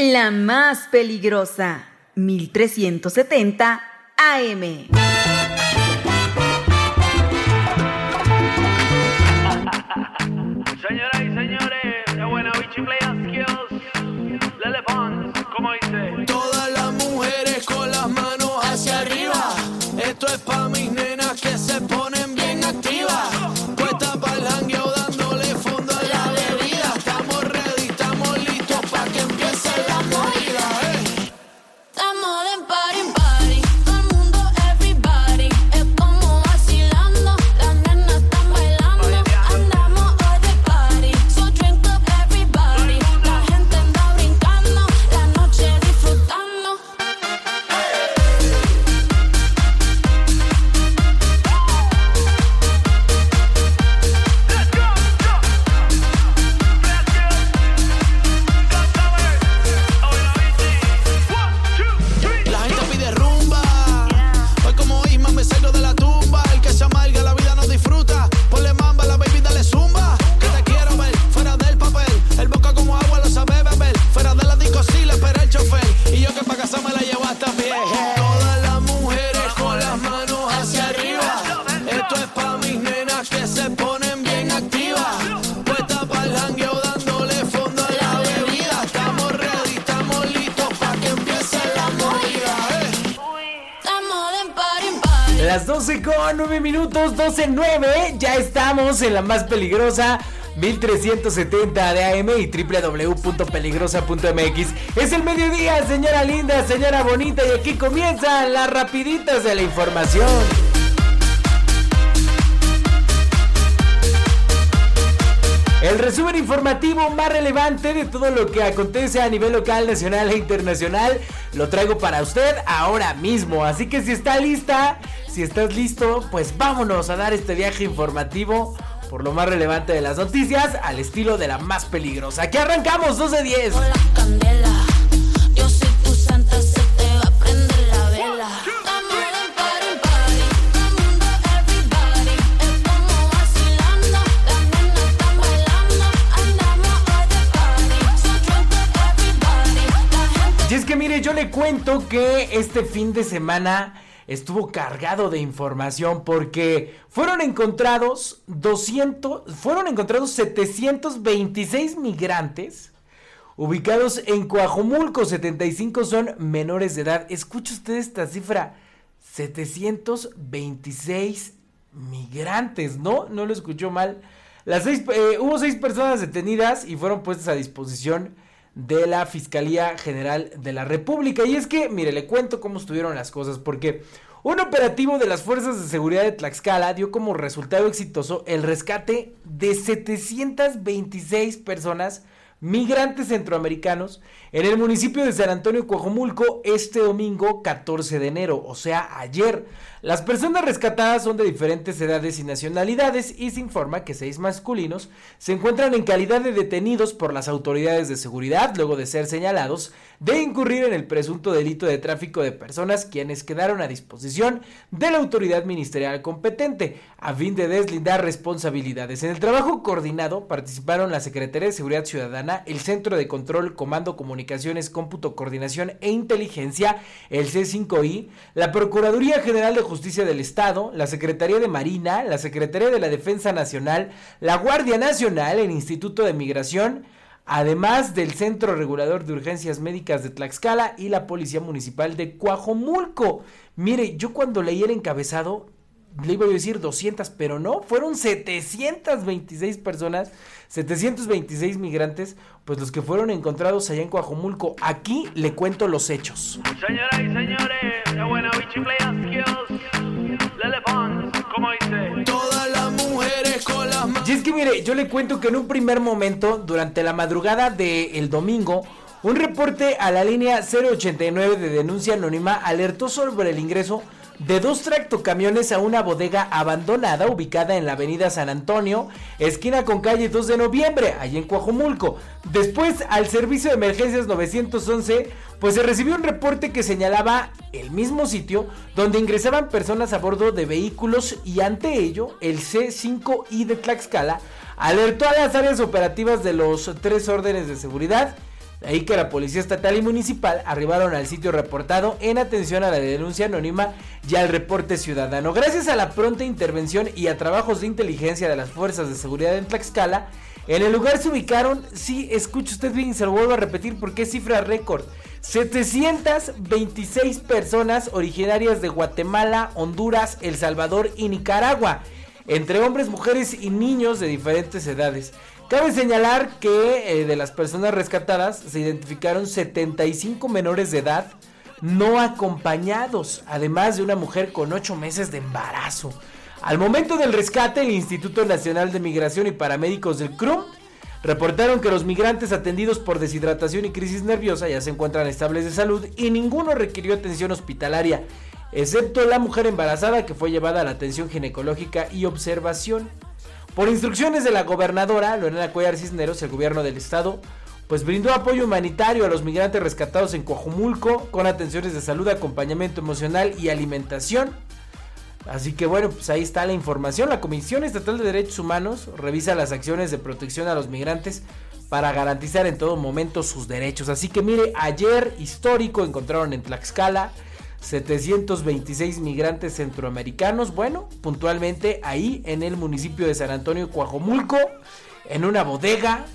La más peligrosa, 1370 AM. Señoras y señores, la buena bichi play skills. Lele Pons, como dice. Todas las mujeres con las manos hacia arriba. Esto es pa' mis Las 12 con 9 minutos, 12.9, ya estamos en la más peligrosa. 1370 de AM y www.peligrosa.mx Es el mediodía, señora linda, señora bonita Y aquí comienzan las rapiditas de la información El resumen informativo más relevante de todo lo que acontece a nivel local, nacional e internacional lo traigo para usted ahora mismo. Así que si está lista, si estás listo, pues vámonos a dar este viaje informativo por lo más relevante de las noticias al estilo de la más peligrosa. Aquí arrancamos 12 10. Con la candela, yo soy tu santa, se te va a prender la vela. Estamos de party en party, todo el mundo, everybody. Es como vacilando, las nenas están bailando. Andamos hoy de party, so drink up everybody. La gente Y es que mire, yo le cuento que este fin de semana estuvo cargado de información porque fueron encontrados 200, fueron encontrados 726 migrantes ubicados en Coajomulco, 75 son menores de edad. Escucha usted esta cifra, 726 migrantes, ¿no? No lo escuchó mal. Las seis, eh, hubo seis personas detenidas y fueron puestas a disposición de la Fiscalía General de la República. Y es que, mire, le cuento cómo estuvieron las cosas, porque un operativo de las Fuerzas de Seguridad de Tlaxcala dio como resultado exitoso el rescate de 726 personas migrantes centroamericanos en el municipio de San Antonio Coajomulco este domingo 14 de enero, o sea, ayer. Las personas rescatadas son de diferentes edades y nacionalidades y se informa que seis masculinos se encuentran en calidad de detenidos por las autoridades de seguridad luego de ser señalados de incurrir en el presunto delito de tráfico de personas quienes quedaron a disposición de la autoridad ministerial competente a fin de deslindar responsabilidades. En el trabajo coordinado participaron la Secretaría de Seguridad Ciudadana, el Centro de Control, Comando, Comunicaciones, Cómputo, Coordinación e Inteligencia, el C5I, la Procuraduría General de Justicia del Estado, la Secretaría de Marina, la Secretaría de la Defensa Nacional, la Guardia Nacional, el Instituto de Migración, además del Centro Regulador de Urgencias Médicas de Tlaxcala y la Policía Municipal de Coajomulco. Mire, yo cuando leí el encabezado le iba a decir 200, pero no, fueron 726 personas, 726 migrantes, pues los que fueron encontrados allá en Coajomulco. Aquí le cuento los hechos. Señoras y señores, como dice. Todas las mujeres con las. Y es que mire, yo le cuento que en un primer momento, durante la madrugada del domingo, un reporte a la línea 089 de denuncia anónima alertó sobre el ingreso de dos tractocamiones a una bodega abandonada ubicada en la avenida San Antonio, esquina con calle 2 de noviembre, allí en Coajomulco. Después, al servicio de emergencias 911, pues se recibió un reporte que señalaba el mismo sitio donde ingresaban personas a bordo de vehículos y ante ello, el C5I de Tlaxcala alertó a las áreas operativas de los tres órdenes de seguridad De ahí que la policía estatal y municipal arribaron al sitio reportado en atención a la denuncia anónima y al reporte ciudadano. Gracias a la pronta intervención y a trabajos de inteligencia de las fuerzas de seguridad en Tlaxcala, en el lugar se ubicaron, sí, escucha usted bien, se lo vuelvo a repetir porque es cifra récord. 726 personas originarias de Guatemala, Honduras, El Salvador y Nicaragua, entre hombres, mujeres y niños de diferentes edades. Cabe señalar que eh, de las personas rescatadas se identificaron 75 menores de edad no acompañados, además de una mujer con 8 meses de embarazo. Al momento del rescate, el Instituto Nacional de Migración y paramédicos del CRUM reportaron que los migrantes atendidos por deshidratación y crisis nerviosa ya se encuentran estables de salud y ninguno requirió atención hospitalaria, excepto la mujer embarazada que fue llevada a la atención ginecológica y observación. Por instrucciones de la gobernadora Lorena Cuellar Cisneros, el gobierno del estado pues brindó apoyo humanitario a los migrantes rescatados en Coajumulco con atenciones de salud, acompañamiento emocional y alimentación. Así que bueno, pues ahí está la información. La Comisión Estatal de Derechos Humanos revisa las acciones de protección a los migrantes para garantizar en todo momento sus derechos. Así que mire, ayer histórico encontraron en Tlaxcala 726 migrantes centroamericanos. Bueno, puntualmente ahí en el municipio de San Antonio Coajomulco, en una bodega.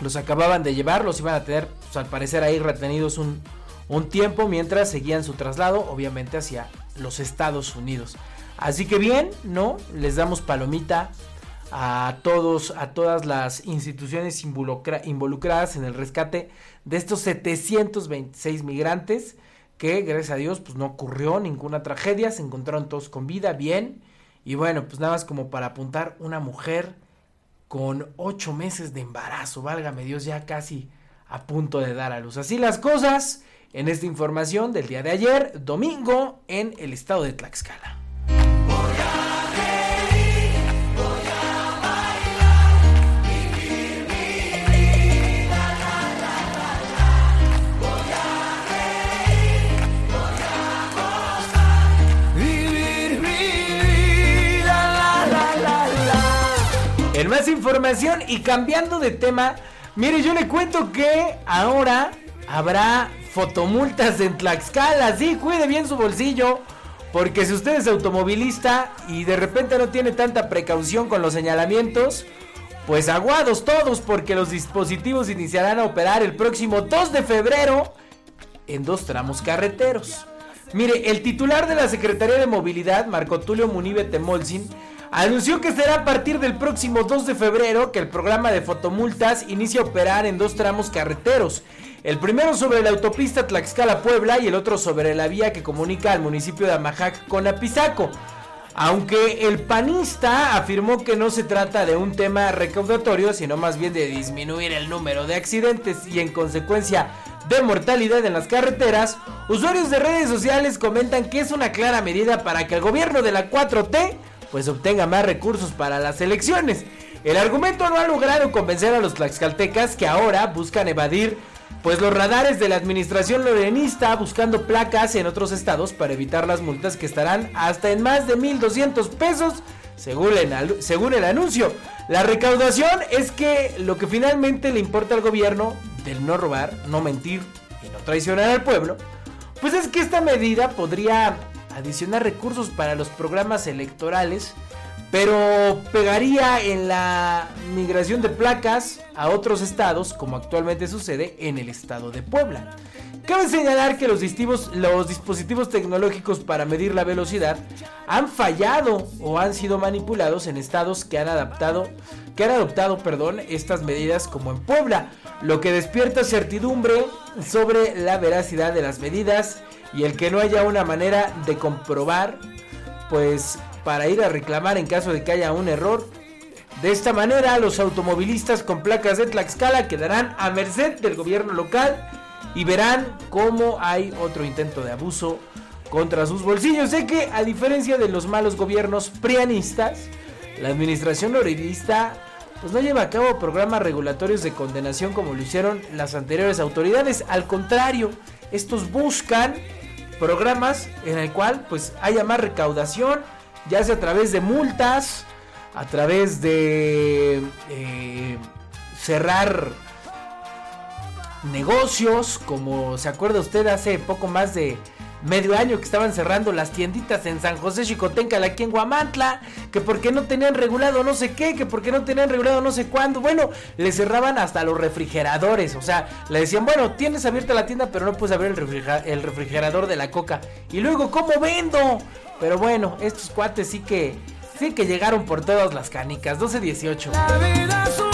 Los acababan de llevar, los iban a tener, pues, al parecer ahí retenidos un, un tiempo mientras seguían su traslado, obviamente hacia los Estados Unidos. Así que bien, ¿no? Les damos palomita a todos, a todas las instituciones involucra- involucradas en el rescate de estos 726 migrantes que gracias a Dios pues no ocurrió ninguna tragedia, se encontraron todos con vida, bien. Y bueno, pues nada más como para apuntar una mujer con 8 meses de embarazo, válgame Dios, ya casi a punto de dar a luz. Así las cosas en esta información del día de ayer, domingo, en el estado de Tlaxcala. Y cambiando de tema, mire, yo le cuento que ahora habrá fotomultas en Tlaxcala. Sí, cuide bien su bolsillo. Porque si usted es automovilista y de repente no tiene tanta precaución con los señalamientos, pues aguados todos porque los dispositivos iniciarán a operar el próximo 2 de febrero en dos tramos carreteros. Mire, el titular de la Secretaría de Movilidad, Marco Tulio Munibe Temolsin, anunció que será a partir del próximo 2 de febrero que el programa de fotomultas inicia a operar en dos tramos carreteros. El primero sobre la autopista Tlaxcala-Puebla y el otro sobre la vía que comunica al municipio de Amajac con Apizaco. Aunque el panista afirmó que no se trata de un tema recaudatorio, sino más bien de disminuir el número de accidentes y en consecuencia de mortalidad en las carreteras, usuarios de redes sociales comentan que es una clara medida para que el gobierno de la 4T pues obtenga más recursos para las elecciones. El argumento no ha logrado convencer a los tlaxcaltecas que ahora buscan evadir pues los radares de la administración lorenista buscando placas en otros estados para evitar las multas que estarán hasta en más de 1200 pesos según el, alu- según el anuncio. La recaudación es que lo que finalmente le importa al gobierno del no robar, no mentir y no traicionar al pueblo, pues es que esta medida podría adicionar recursos para los programas electorales, pero pegaría en la migración de placas a otros estados, como actualmente sucede en el estado de Puebla. Cabe señalar que los dispositivos, los dispositivos tecnológicos para medir la velocidad han fallado o han sido manipulados en estados que han adaptado, que han adoptado, perdón, estas medidas como en Puebla, lo que despierta certidumbre sobre la veracidad de las medidas y el que no haya una manera de comprobar, pues para ir a reclamar en caso de que haya un error. De esta manera, los automovilistas con placas de Tlaxcala quedarán a merced del gobierno local y verán cómo hay otro intento de abuso contra sus bolsillos. Sé que a diferencia de los malos gobiernos prianistas, la administración lorenista pues no lleva a cabo programas regulatorios de condenación como lo hicieron las anteriores autoridades. Al contrario, estos buscan programas en el cual pues haya más recaudación, ya sea a través de multas, a través de eh, cerrar negocios, como se acuerda usted hace poco más de medio año que estaban cerrando las tienditas en San José Chicotencal aquí en Guamantla, que porque no tenían regulado no sé qué, que porque no tenían regulado no sé cuándo, bueno, le cerraban hasta los refrigeradores, o sea, le decían, bueno, tienes abierta la tienda, pero no puedes abrir el, refrigera- el refrigerador de la coca. Y luego, ¿cómo vendo? Pero bueno, estos cuates sí que, sí que llegaron por todas las canicas, 12-18.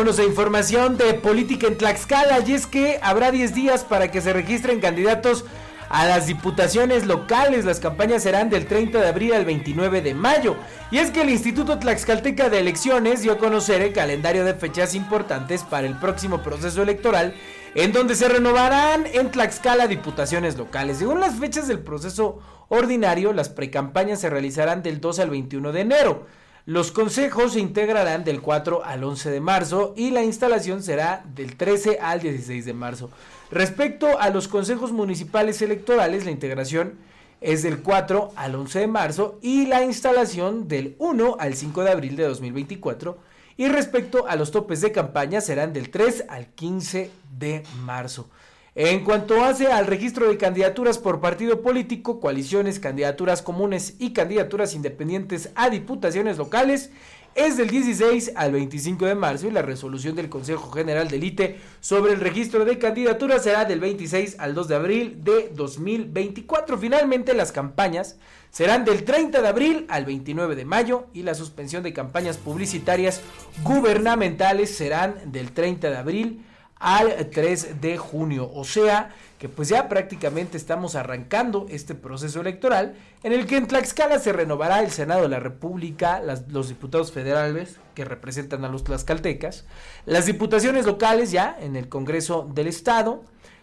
Vámonos a información de política en Tlaxcala y es que habrá 10 días para que se registren candidatos a las diputaciones locales. Las campañas serán del 30 de abril al 29 de mayo. Y es que el Instituto Tlaxcalteca de Elecciones dio a conocer el calendario de fechas importantes para el próximo proceso electoral en donde se renovarán en Tlaxcala diputaciones locales. Según las fechas del proceso ordinario, las precampañas se realizarán del 2 al 21 de enero. Los consejos se integrarán del 4 al 11 de marzo y la instalación será del 13 al 16 de marzo. Respecto a los consejos municipales electorales, la integración es del 4 al 11 de marzo y la instalación del 1 al 5 de abril de 2024. Y respecto a los topes de campaña serán del 3 al 15 de marzo. En cuanto hace al registro de candidaturas por partido político, coaliciones, candidaturas comunes y candidaturas independientes a diputaciones locales, es del 16 al 25 de marzo y la resolución del Consejo General del ITE sobre el registro de candidaturas será del 26 al 2 de abril de 2024. Finalmente, las campañas serán del 30 de abril al 29 de mayo y la suspensión de campañas publicitarias gubernamentales serán del 30 de abril al 3 de junio. O sea que pues ya prácticamente estamos arrancando este proceso electoral en el que en Tlaxcala se renovará el Senado de la República, los diputados federales que representan a los tlaxcaltecas, las diputaciones locales ya en el Congreso del Estado,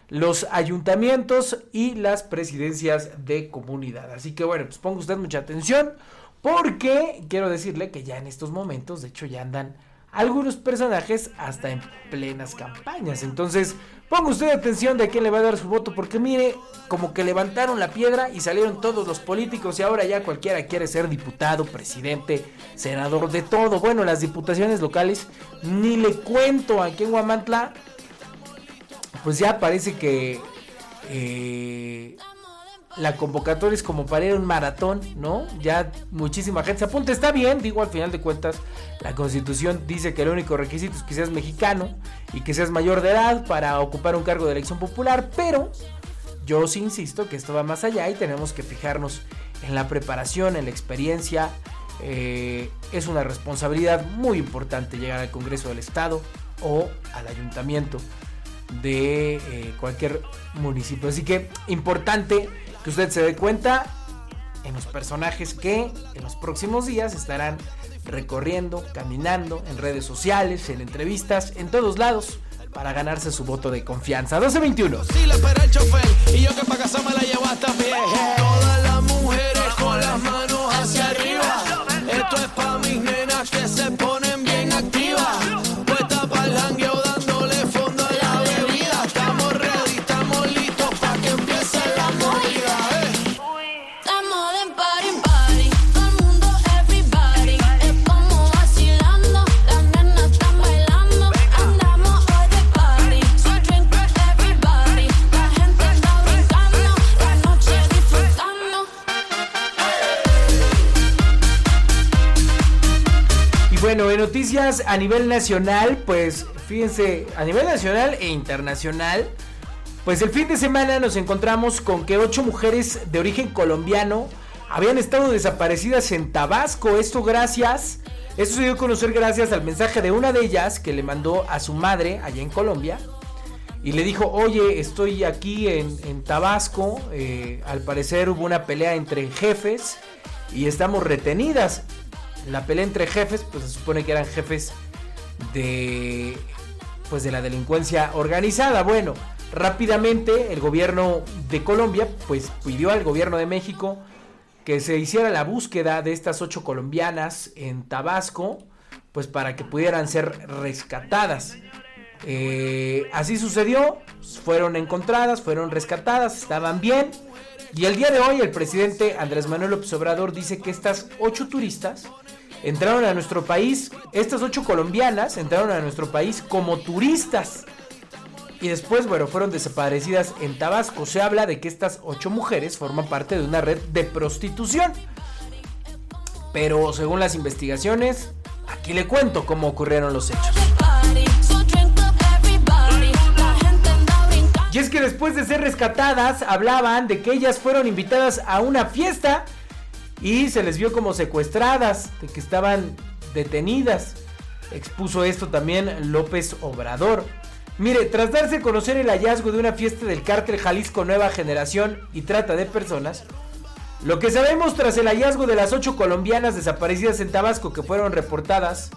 los ayuntamientos y las presidencias de comunidad. Así que bueno, pues ponga usted mucha atención porque quiero decirle que ya en estos momentos, de hecho ya andan algunos personajes hasta en plenas campañas. Entonces, ponga usted atención de a quién le va a dar su voto, porque mire, como que levantaron la piedra y salieron todos los políticos y ahora ya cualquiera quiere ser diputado, presidente, senador, de todo. Bueno, las diputaciones locales, ni le cuento aquí en Guamantla, pues ya parece que eh, la convocatoria es como para ir a un maratón, ¿no? Ya muchísima gente se apunta, está bien, digo al final de cuentas, la constitución dice que el único requisito es que seas mexicano y que seas mayor de edad para ocupar un cargo de elección popular, pero yo sí insisto que esto va más allá y tenemos que fijarnos en la preparación, en la experiencia. Eh, es una responsabilidad muy importante llegar al Congreso del Estado o al ayuntamiento de eh, cualquier municipio. Así que importante que usted se dé cuenta en los personajes que en los próximos días estarán recorriendo, caminando en redes sociales, en entrevistas, en todos lados para ganarse su voto de confianza. 1221. Sí, le espera el chofer y yo que pa' casa me la llevo hasta pie. Todas las mujeres con las manos hacia arriba. Esto es pa' mis nenas que se ponen a nivel nacional, pues fíjense, a nivel nacional e internacional, pues el fin de semana nos encontramos con que ocho mujeres de origen colombiano habían estado desaparecidas en Tabasco. Esto gracias, esto se dio a conocer gracias al mensaje de una de ellas que le mandó a su madre allá en Colombia. Y le dijo, oye, estoy aquí en, en Tabasco. eh, al parecer hubo una pelea entre jefes y estamos retenidas. La pelea entre jefes, pues se supone que eran jefes de pues de la delincuencia organizada. Bueno, Rápidamente el gobierno de Colombia pues pidió al gobierno de México que se hiciera la búsqueda de estas ocho colombianas en Tabasco pues para que pudieran ser rescatadas. Eh, así sucedió, fueron encontradas, fueron rescatadas, estaban bien. Y el día de hoy el presidente Andrés Manuel López Obrador dice que estas ocho turistas entraron a nuestro país, estas ocho colombianas entraron a nuestro país como turistas. Y después, bueno, fueron desaparecidas en Tabasco. Se habla de que estas ocho mujeres forman parte de una red de prostitución. Pero según las investigaciones, aquí le cuento cómo ocurrieron los hechos. Y es que después de ser rescatadas, hablaban de que ellas fueron invitadas a una fiesta y se les vio como secuestradas, de que estaban detenidas. Expuso esto también López Obrador. Mire, tras darse a conocer el hallazgo de una fiesta del cártel Jalisco Nueva Generación y trata de personas, lo que sabemos tras el hallazgo de las ocho colombianas desaparecidas en Tabasco que fueron reportadas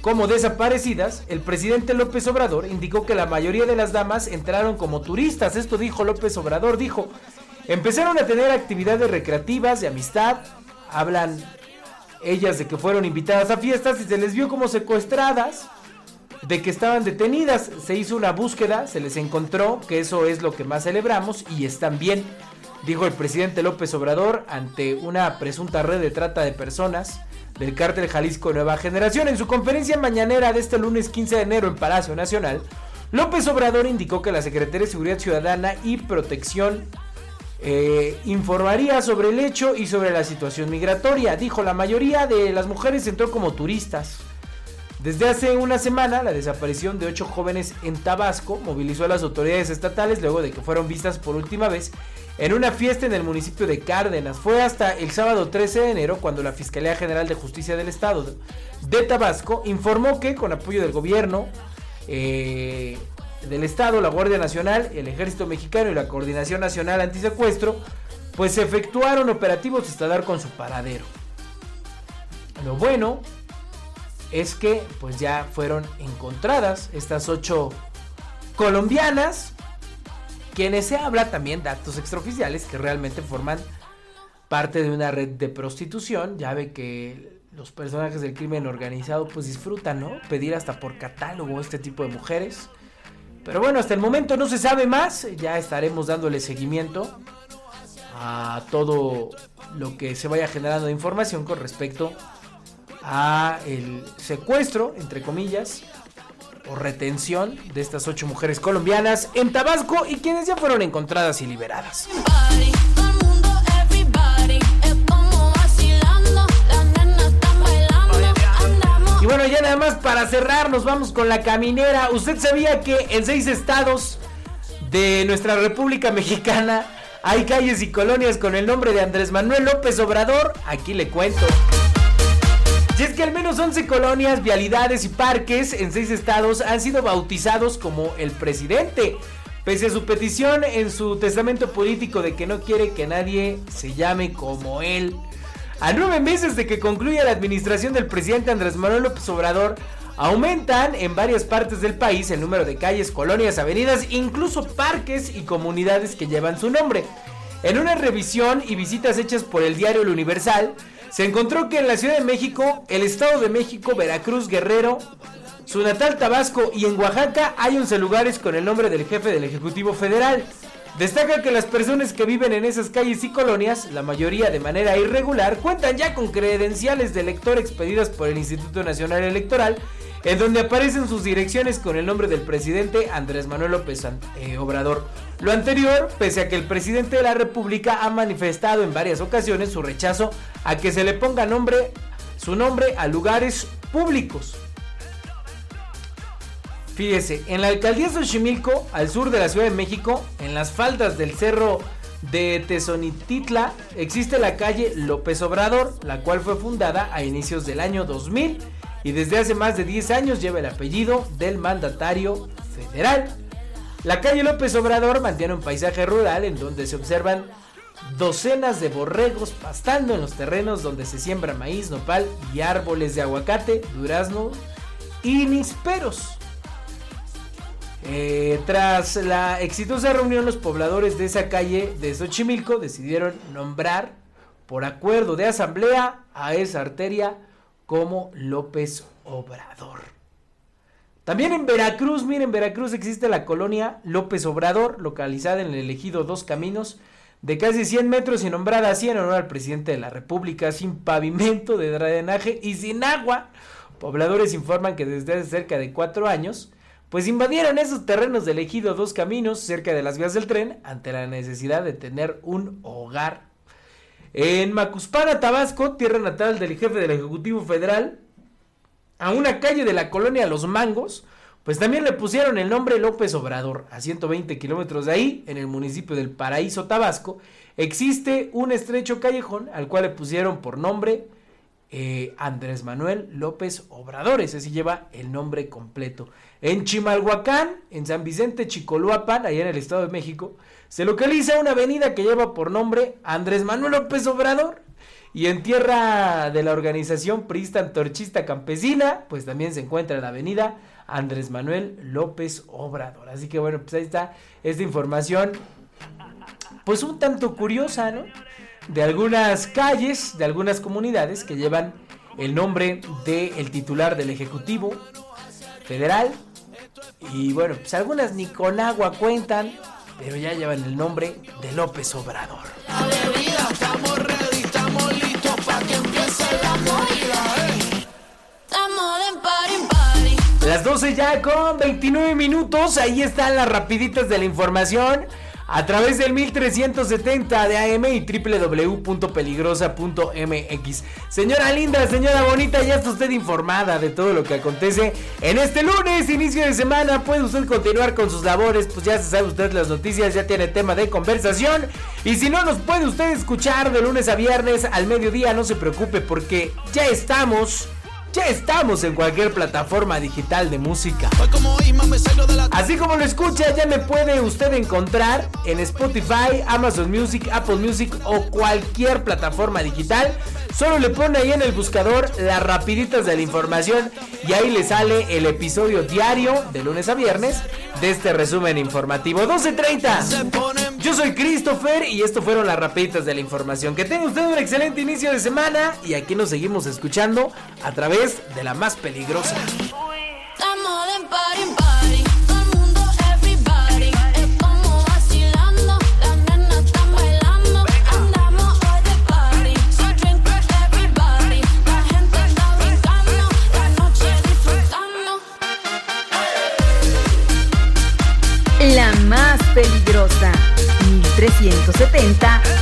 como desaparecidas, el presidente López Obrador indicó que la mayoría de las damas entraron como turistas. Esto dijo López Obrador, dijo, empezaron a tener actividades recreativas, de amistad, hablan ellas de que fueron invitadas a fiestas y se les vio como secuestradas, de que estaban detenidas. Se hizo una búsqueda, se les encontró, que eso es lo que más celebramos y están bien, dijo el presidente López Obrador ante una presunta red de trata de personas del cártel Jalisco Nueva Generación. En su conferencia mañanera de este lunes 15 de enero en Palacio Nacional, López Obrador indicó que la Secretaría de Seguridad Ciudadana y Protección eh, informaría sobre el hecho y sobre la situación migratoria. Dijo, la mayoría de las mujeres entró como turistas. Desde hace una semana, la desaparición de ocho jóvenes en Tabasco movilizó a las autoridades estatales luego de que fueron vistas por última vez en una fiesta en el municipio de Cárdenas. Fue hasta el sábado 13 de enero cuando la Fiscalía General de Justicia del Estado de Tabasco informó que con apoyo del gobierno eh, del Estado, la Guardia Nacional, el Ejército Mexicano y la Coordinación Nacional Antisecuestro, pues se efectuaron operativos hasta dar con su paradero. Lo bueno es que pues ya fueron encontradas estas ocho colombianas quienes se habla también datos extraoficiales que realmente forman parte de una red de prostitución. Ya ve que los personajes del crimen organizado pues disfrutan, ¿no? Pedir hasta por catálogo este tipo de mujeres. Pero bueno, hasta el momento no se sabe más. Ya estaremos dándole seguimiento a todo lo que se vaya generando de información con respecto a el secuestro, entre comillas, o retención de estas ocho mujeres colombianas en Tabasco y quienes ya fueron encontradas y liberadas. Para cerrar, nos vamos con la caminera. ¿Usted sabía que en seis estados de nuestra República Mexicana hay calles y colonias con el nombre de Andrés Manuel López Obrador? Aquí le cuento. Y es que al menos 11 colonias, vialidades y parques en 6 estados han sido bautizados como el presidente. Pese a su petición en su testamento político de que no quiere que nadie se llame como él. A nueve meses de que concluya la administración del presidente Andrés Manuel López Obrador, aumentan en varias partes del país el número de calles, colonias, avenidas, incluso parques y comunidades que llevan su nombre. En una revisión y visitas hechas por el diario El Universal, se encontró que en la Ciudad de México, el Estado de México, Veracruz, Guerrero, su natal Tabasco y en Oaxaca hay 11 lugares con el nombre del jefe del Ejecutivo Federal. Destaca que las personas que viven en esas calles y colonias, la mayoría de manera irregular, cuentan ya con credenciales de elector expedidas por el Instituto Nacional Electoral, en donde aparecen sus direcciones con el nombre del presidente Andrés Manuel López eh, Obrador. Lo anterior, pese a que el presidente de la República ha manifestado en varias ocasiones su rechazo a que se le ponga nombre, su nombre a lugares públicos. Fíjese, en la alcaldía Xochimilco, al sur de la Ciudad de México, en las faldas del cerro de Tezonititla, existe la calle López Obrador, la cual fue fundada a inicios del año 2000 y desde hace más de 10 años lleva el apellido del mandatario federal. La calle López Obrador mantiene un paisaje rural en donde se observan docenas de borregos pastando en los terrenos donde se siembra maíz, nopal y árboles de aguacate, durazno y nísperos. Eh, tras la exitosa reunión, los pobladores de esa calle de Xochimilco decidieron nombrar por acuerdo de asamblea a esa arteria como López Obrador. También en Veracruz, miren, en Veracruz existe la colonia López Obrador, localizada en el ejido Dos Caminos, de casi 100 metros y nombrada así en honor al presidente de la República, sin pavimento de drenaje y sin agua. Pobladores informan que desde hace cerca de cuatro años, pues invadieron esos terrenos del ejido Dos Caminos, cerca de las vías del tren, ante la necesidad de tener un hogar. En Macuspana, Tabasco, tierra natal del jefe del Ejecutivo Federal, a una calle de la colonia Los Mangos, pues también le pusieron el nombre López Obrador. A 120 kilómetros de ahí, en el municipio del Paraíso, Tabasco, existe un estrecho callejón al cual le pusieron por nombre eh, Andrés Manuel López Obrador. Ese sí lleva el nombre completo. En Chimalhuacán, en San Vicente Chicoluapan, allá en el Estado de México, se localiza una avenida que lleva por nombre Andrés Manuel López Obrador. Y en tierra de la organización Prista Antorchista Campesina, pues también se encuentra la avenida Andrés Manuel López Obrador. Así que bueno, pues ahí está esta información, pues un tanto curiosa, ¿no? De algunas calles, de algunas comunidades que llevan el nombre del titular del Ejecutivo Federal. Y bueno, pues algunas ni con agua cuentan, pero ya llevan el nombre de López Obrador. De. Las 12 ya con 29 minutos. Ahí están las rapiditas de la información. A través del 1370 de AM y www.peligrosa.mx. Señora linda, señora bonita, ya está usted informada de todo lo que acontece en este lunes, inicio de semana. Puede usted continuar con sus labores, pues ya se sabe usted las noticias, ya tiene tema de conversación. Y si no nos puede usted escuchar de lunes a viernes al mediodía, no se preocupe porque ya estamos ya estamos en cualquier plataforma digital de música. Así como lo escucha, ya me puede usted encontrar en Spotify, Amazon Music, Apple Music o cualquier plataforma digital. Solo le pone ahí en el buscador las rapiditas de la información y ahí le sale el episodio diario de lunes a viernes de este resumen informativo. 12.30. Yo soy Christopher y esto fueron las rapiditas de la información. Que tenga usted un excelente inicio de semana y aquí nos seguimos escuchando a través de la más peligrosa. La más peligrosa, 1370